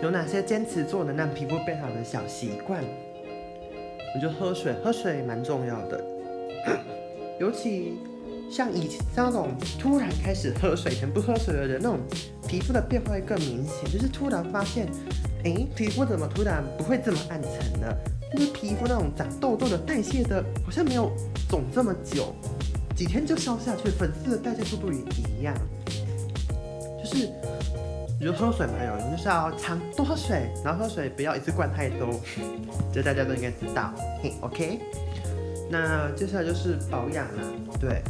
有哪些坚持做能让皮肤变好的小习惯？我觉得喝水，喝水蛮重要的，尤其像以前像那种突然开始喝水、以前不喝水的人，那种皮肤的变化会更明显，就是突然发现，哎，皮肤怎么突然不会这么暗沉了？就是皮肤那种长痘痘的代谢的，好像没有肿这么久，几天就消下去，粉刺的代谢速度也一样。就是我觉得喝水蛮有你，就是要常多喝水，然后喝水不要一次灌太多，这大家都应该知道。嘿，OK。那接下来就是保养啦，对。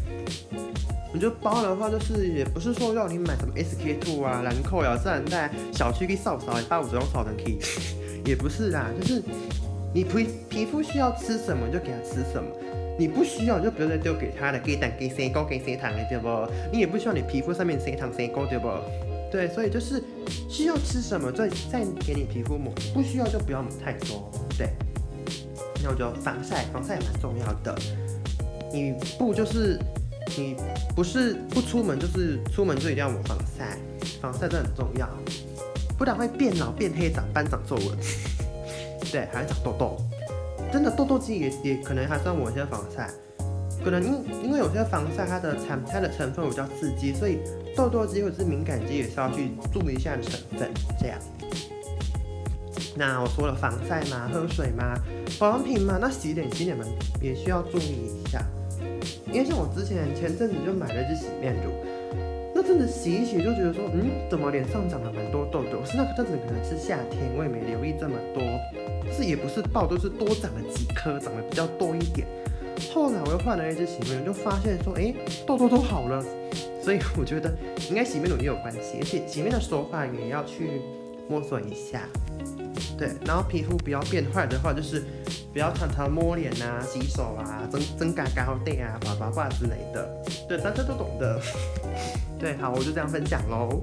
我觉得包的话，就是也不是说要你买什么 SK two 啊、兰蔻呀、自然带小区去扫扫，八五折用扫成 K，也不是啦，就是你皮皮肤需要吃什么就给它吃什么，你不需要就不要再丢给它了，给蛋、给谁膏、给谁糖了，对不？你也不需要你皮肤上面谁糖、谁膏，对不？对，所以就是需要吃什么再再给你皮肤抹，不需要就不要抹太多，对。那我觉得防晒，防晒也蛮重要的，你不就是。你不是不出门，就是出门就一定要抹防晒，防晒真的很重要，不然会变老、变黑、长斑、长皱纹，对，还会长痘痘。真的痘痘肌也也可能还是要抹一些防晒，可能因因为有些防晒它的产它的成分比较刺激，所以痘痘肌或者是敏感肌也是要去注意一下成分。这样，那我说了防晒嘛，喝水嘛，保养品嘛，那洗脸洗脸嘛也需要注意一下。因为像我之前前阵子就买了一支洗面乳，那阵子洗一洗就觉得说，嗯，怎么脸上长了蛮多痘痘？是那个阵子可能是夏天，我也没留意这么多，是也不是爆，都是多长了几颗，长得比较多一点。后来我又换了一支洗面乳，就发现说，哎，痘痘都好了。所以我觉得应该洗面乳也有关系，而且洗面的手法也要去摸索一下。对，然后皮肤不要变坏的话，就是不要常常摸脸啊、洗手啊、增增嘎嘎好垫啊、拔拔挂之类的。对，大家都懂的。对，好，我就这样分享喽。